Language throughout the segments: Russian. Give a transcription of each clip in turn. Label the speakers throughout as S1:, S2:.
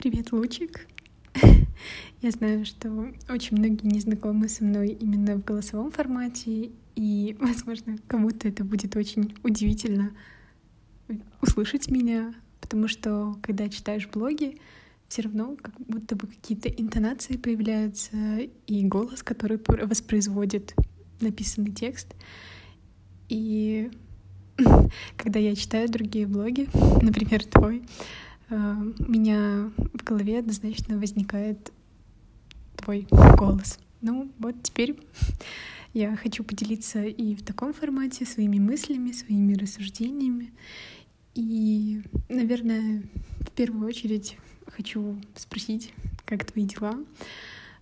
S1: Привет, Лучик. Я знаю, что очень многие не знакомы со мной именно в голосовом формате, и, возможно, кому-то это будет очень удивительно услышать меня, потому что, когда читаешь блоги, все равно как будто бы какие-то интонации появляются и голос, который воспроизводит написанный текст. И когда я читаю другие блоги, например, твой, у меня в голове однозначно возникает твой голос. Ну, вот теперь я хочу поделиться и в таком формате своими мыслями, своими рассуждениями. И, наверное, в первую очередь хочу спросить, как твои дела,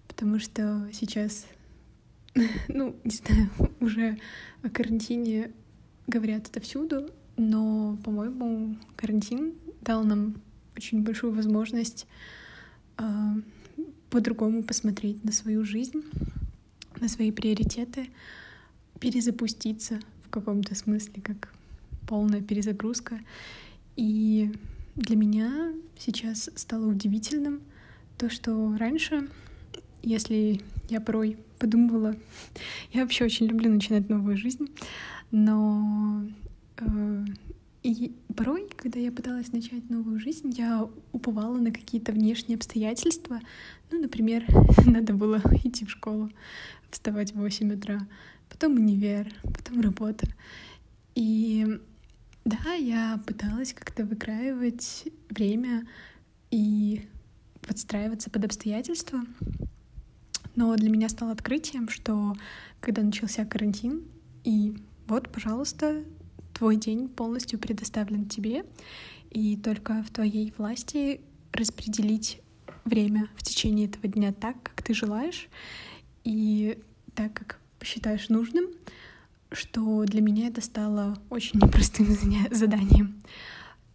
S1: потому что сейчас, ну, не знаю, уже о карантине говорят отовсюду, но, по-моему, карантин дал нам очень большую возможность э, по-другому посмотреть на свою жизнь, на свои приоритеты, перезапуститься в каком-то смысле, как полная перезагрузка. И для меня сейчас стало удивительным то, что раньше, если я порой подумала, я вообще очень люблю начинать новую жизнь, но э, и порой, когда я пыталась начать новую жизнь, я уповала на какие-то внешние обстоятельства. Ну, например, надо было идти в школу, вставать в 8 утра, потом универ, потом работа. И да, я пыталась как-то выкраивать время и подстраиваться под обстоятельства. Но для меня стало открытием, что когда начался карантин, и вот, пожалуйста, твой день полностью предоставлен тебе, и только в твоей власти распределить время в течение этого дня так, как ты желаешь, и так, как посчитаешь нужным, что для меня это стало очень непростым заданием.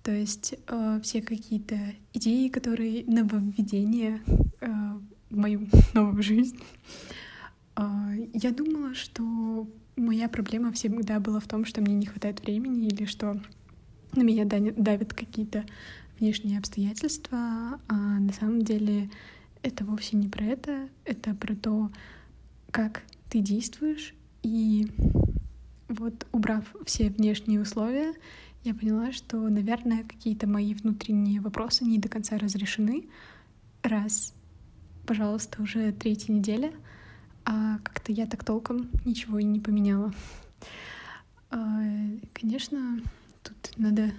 S1: То есть э, все какие-то идеи, которые нововведения э, в мою новую жизнь, э, я думала, что моя проблема всегда была в том, что мне не хватает времени или что на меня давят какие-то внешние обстоятельства, а на самом деле это вовсе не про это, это про то, как ты действуешь. И вот убрав все внешние условия, я поняла, что, наверное, какие-то мои внутренние вопросы не до конца разрешены. Раз, пожалуйста, уже третья неделя — а как-то я так толком ничего и не поменяла. А, конечно, тут надо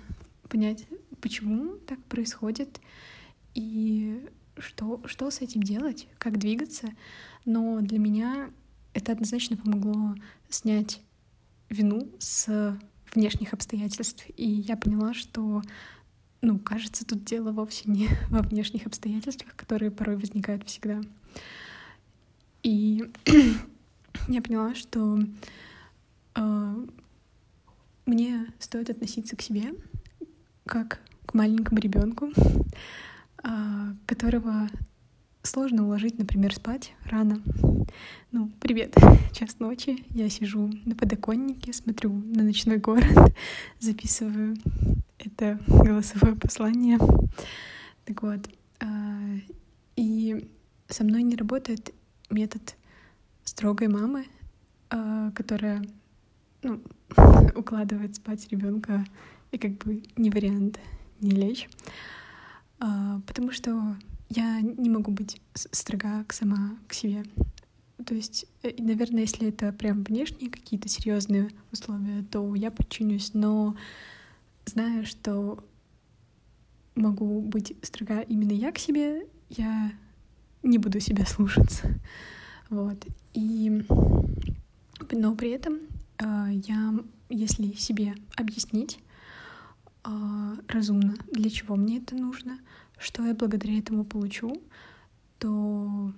S1: понять, почему так происходит и что, что с этим делать, как двигаться. Но для меня это однозначно помогло снять вину с внешних обстоятельств. И я поняла, что, ну, кажется, тут дело вовсе не во внешних обстоятельствах, которые порой возникают всегда. И я поняла, что э, мне стоит относиться к себе как к маленькому ребенку, э, которого сложно уложить, например, спать рано. Ну, привет, час ночи, я сижу на подоконнике, смотрю на ночной город, записываю это голосовое послание. Так вот, э, и со мной не работает метод строгой мамы, а, которая ну, укладывает спать ребенка и как бы не вариант не лечь. А, потому что я не могу быть строга к сама к себе. То есть, э, наверное, если это прям внешние какие-то серьезные условия, то я подчинюсь, но зная, что могу быть строга именно я к себе, я не буду себя слушаться. Вот. И, но при этом э, я, если себе объяснить э, разумно, для чего мне это нужно, что я благодаря этому получу, то,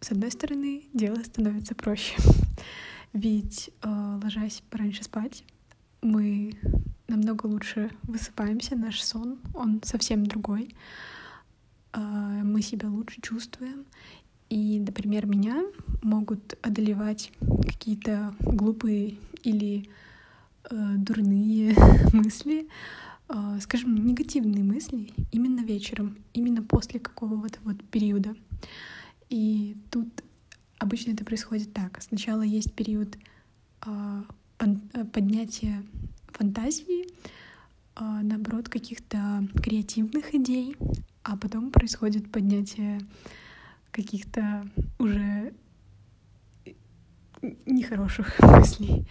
S1: с одной стороны, дело становится проще. Ведь, э, ложась пораньше спать, мы намного лучше высыпаемся, наш сон, он совсем другой. А, мы себя лучше чувствуем. И, например, меня могут одолевать какие-то глупые или э, дурные мысли, э, скажем, негативные мысли именно вечером, именно после какого-то вот периода. И тут обычно это происходит так. Сначала есть период э, поднятия фантазии, наоборот, каких-то креативных идей, а потом происходит поднятие каких-то уже нехороших мыслей,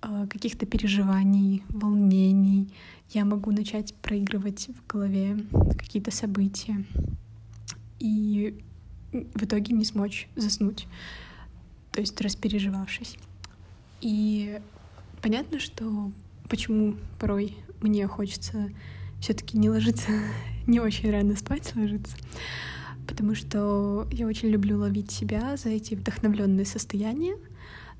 S1: а, каких-то переживаний, волнений. Я могу начать проигрывать в голове какие-то события и в итоге не смочь заснуть, то есть распереживавшись. И понятно, что почему порой мне хочется все-таки не ложиться, не очень рано спать ложиться, потому что я очень люблю ловить себя за эти вдохновленные состояния,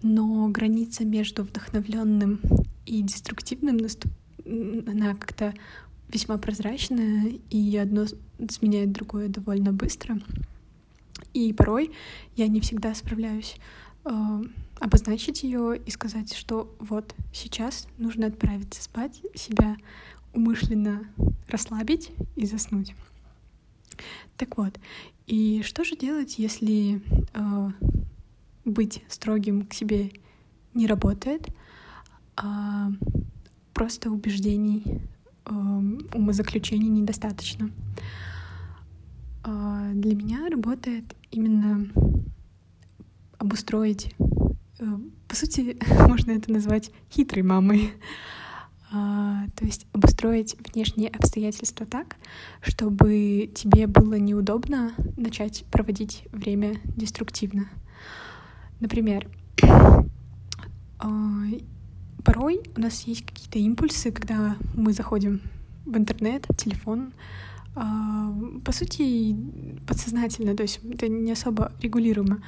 S1: но граница между вдохновленным и деструктивным наступ... она как-то весьма прозрачная, и одно сменяет другое довольно быстро. И порой я не всегда справляюсь э, обозначить ее и сказать, что вот сейчас нужно отправиться спать, себя умышленно расслабить и заснуть. Так вот, и что же делать, если э, быть строгим к себе не работает, а просто убеждений, э, умозаключений недостаточно? Э, для меня работает именно обустроить, э, по сути, можно это назвать хитрой мамой. А, то есть обустроить внешние обстоятельства так, чтобы тебе было неудобно начать проводить время деструктивно. Например, а, порой у нас есть какие-то импульсы, когда мы заходим в интернет, в телефон, а, по сути, подсознательно, то есть это не особо регулируемо.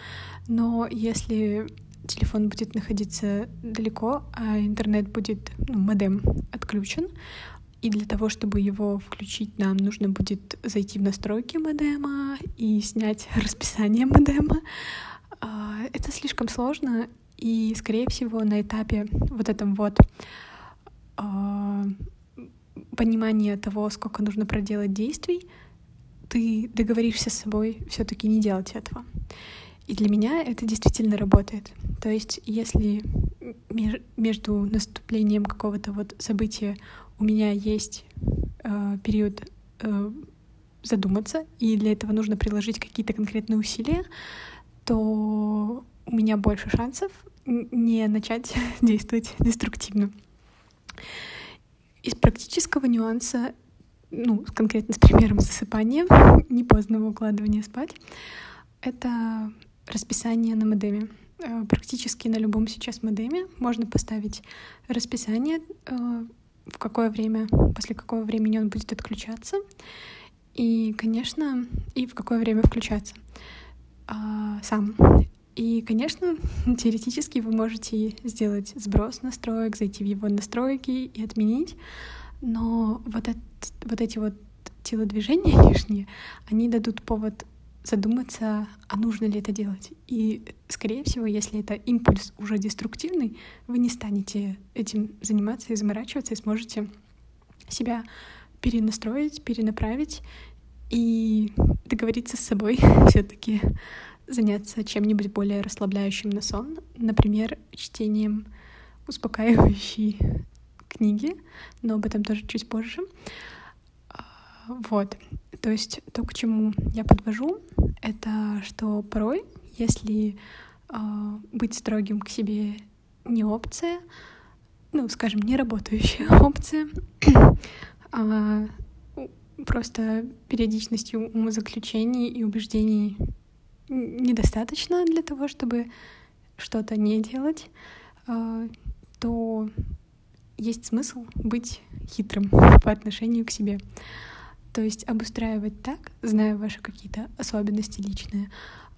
S1: Но если телефон будет находиться далеко, а интернет будет, ну, модем отключен. И для того, чтобы его включить, нам нужно будет зайти в настройки модема и снять расписание модема. А, это слишком сложно, и, скорее всего, на этапе вот этом вот а, понимания того, сколько нужно проделать действий, ты договоришься с собой все-таки не делать этого. И для меня это действительно работает. То есть, если между наступлением какого-то вот события у меня есть э, период э, задуматься, и для этого нужно приложить какие-то конкретные усилия, то у меня больше шансов не начать действовать деструктивно. Из практического нюанса, ну, конкретно с примером засыпания, не позднего укладывания спать, это расписание на модеме. Э, практически на любом сейчас модеме можно поставить расписание, э, в какое время, после какого времени он будет отключаться, и, конечно, и в какое время включаться а, сам. И, конечно, теоретически вы можете сделать сброс настроек, зайти в его настройки и отменить, но вот, это, вот эти вот телодвижения лишние, они дадут повод задуматься, а нужно ли это делать. И, скорее всего, если это импульс уже деструктивный, вы не станете этим заниматься и заморачиваться, и сможете себя перенастроить, перенаправить и договориться с собой все-таки заняться чем-нибудь более расслабляющим на сон, например, чтением успокаивающей книги, но об этом тоже чуть позже. А, вот. То есть то, к чему я подвожу, это что порой, если э, быть строгим к себе не опция, ну, скажем, не работающая опция, а просто периодичностью умозаключений и убеждений недостаточно для того, чтобы что-то не делать, э, то есть смысл быть хитрым по отношению к себе. То есть обустраивать так, зная ваши какие-то особенности личные,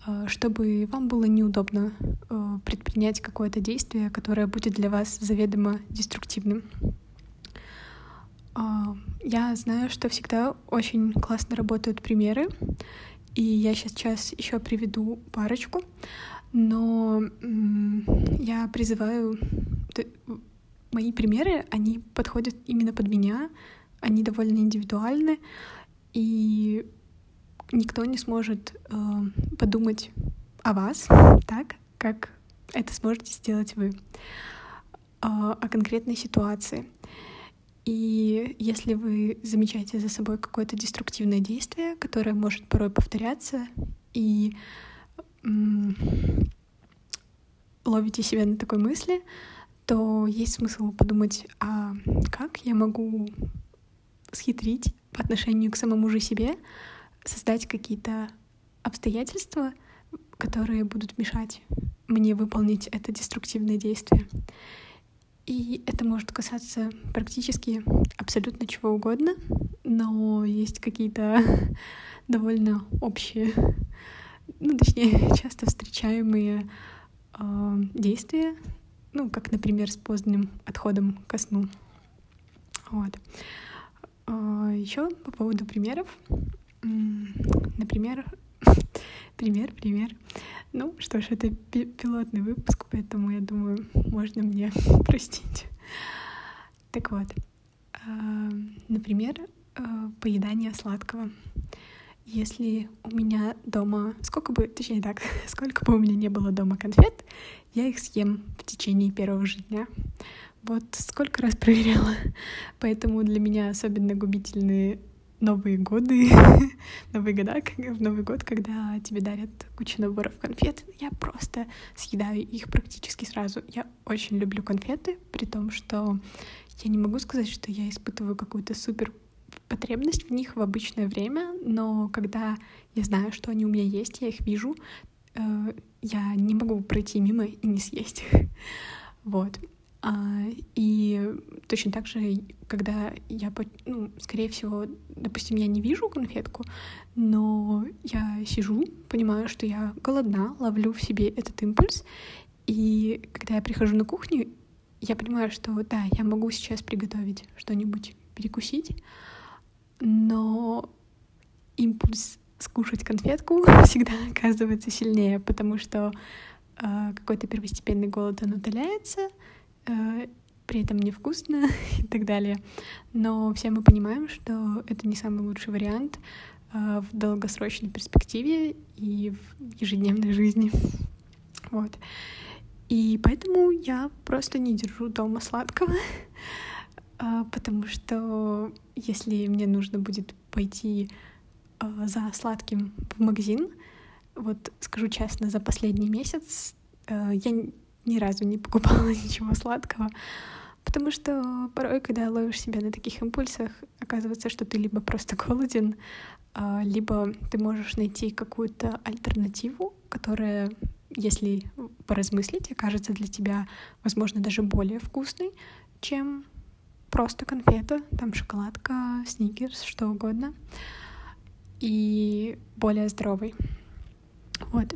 S1: э, чтобы вам было неудобно э, предпринять какое-то действие, которое будет для вас заведомо деструктивным. А, я знаю, что всегда очень классно работают примеры, и я сейчас еще приведу парочку, но я призываю мои примеры, они подходят именно под меня, они довольно индивидуальны, и никто не сможет э, подумать о вас так, как это сможете сделать вы, э, о конкретной ситуации. И если вы замечаете за собой какое-то деструктивное действие, которое может порой повторяться, и ловите себя на такой мысли, то есть смысл подумать, а как я могу схитрить по отношению к самому же себе, создать какие-то обстоятельства, которые будут мешать мне выполнить это деструктивное действие. И это может касаться практически абсолютно чего угодно, но есть какие-то довольно общие, ну, точнее, часто встречаемые э, действия, ну, как, например, с поздним отходом ко сну. Вот. Э, еще по поводу примеров. Например, пример, пример. Ну что ж, это пилотный выпуск, поэтому я думаю, можно мне простить. Так вот, э, например, э, поедание сладкого. Если у меня дома, сколько бы, точнее так, сколько бы у меня не было дома конфет, я их съем в течение первого же дня. Вот сколько раз проверяла. Поэтому для меня особенно губительные Новые годы, Новые года, в Новый год, когда тебе дарят кучу наборов конфет, я просто съедаю их практически сразу. Я очень люблю конфеты, при том, что я не могу сказать, что я испытываю какую-то супер потребность в них в обычное время, но когда я знаю, что они у меня есть, я их вижу, э, я не могу пройти мимо и не съесть. Вот. А, и точно так же, когда я, ну, скорее всего, допустим, я не вижу конфетку, но я сижу, понимаю, что я голодна, ловлю в себе этот импульс, и когда я прихожу на кухню, я понимаю, что да, я могу сейчас приготовить что-нибудь, перекусить, но импульс скушать конфетку всегда оказывается сильнее, потому что э, какой-то первостепенный голод он удаляется, при этом невкусно и так далее. Но все мы понимаем, что это не самый лучший вариант э, в долгосрочной перспективе и в ежедневной жизни. Вот. И поэтому я просто не держу дома сладкого, э, потому что если мне нужно будет пойти за сладким в магазин, вот скажу честно, за последний месяц я ни разу не покупала ничего сладкого, потому что порой, когда ловишь себя на таких импульсах, оказывается, что ты либо просто голоден, а, либо ты можешь найти какую-то альтернативу, которая, если поразмыслить, окажется для тебя, возможно, даже более вкусной, чем просто конфета, там шоколадка, сникерс, что угодно, и более здоровый. Вот.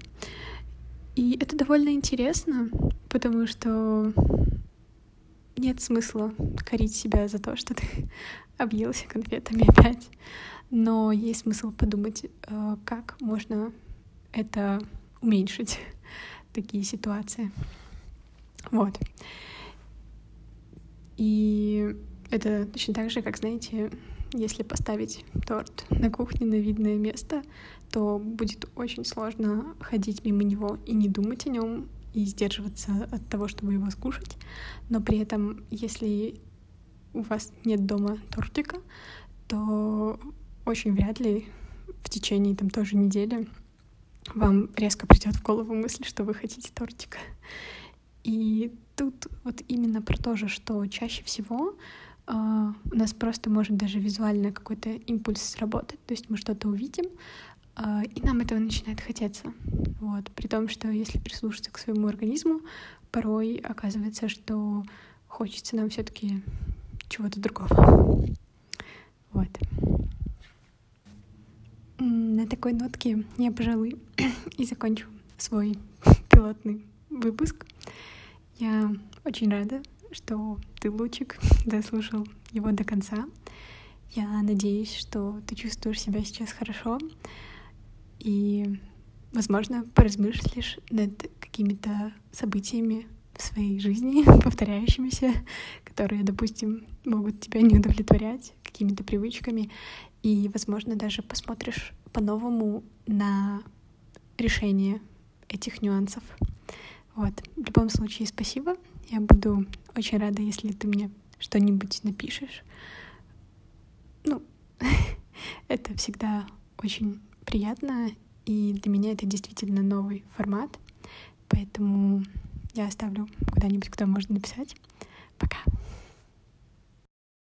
S1: И это довольно интересно, потому что нет смысла корить себя за то, что ты объелся конфетами опять. Но есть смысл подумать, э, как можно это уменьшить, такие ситуации. Вот. И это точно так же, как, знаете, если поставить торт на кухне на видное место, то будет очень сложно ходить мимо него и не думать о нем, и сдерживаться от того, чтобы его скушать. Но при этом, если у вас нет дома тортика, то очень вряд ли в течение там тоже недели вам резко придет в голову мысль, что вы хотите тортика. И тут вот именно про то же, что чаще всего Uh, у нас просто может даже визуально какой-то импульс сработать, то есть мы что-то увидим, и нам этого начинает хотеться. Вот. При том, что если прислушаться к своему организму, порой оказывается, что хочется нам все-таки чего-то другого. Вот. На такой нотке я, пожалуй, и закончу свой пилотный выпуск. Я очень рада, что ты, Лучик, дослушал его до конца. Я надеюсь, что ты чувствуешь себя сейчас хорошо и, возможно, поразмыслишь над какими-то событиями в своей жизни, повторяющимися, которые, допустим, могут тебя не удовлетворять, какими-то привычками, и, возможно, даже посмотришь по-новому на решение этих нюансов. Вот. В любом случае, спасибо. Я буду очень рада, если ты мне что-нибудь напишешь. Ну, это всегда очень приятно, и для меня это действительно новый формат, поэтому я оставлю куда-нибудь, куда можно написать. Пока.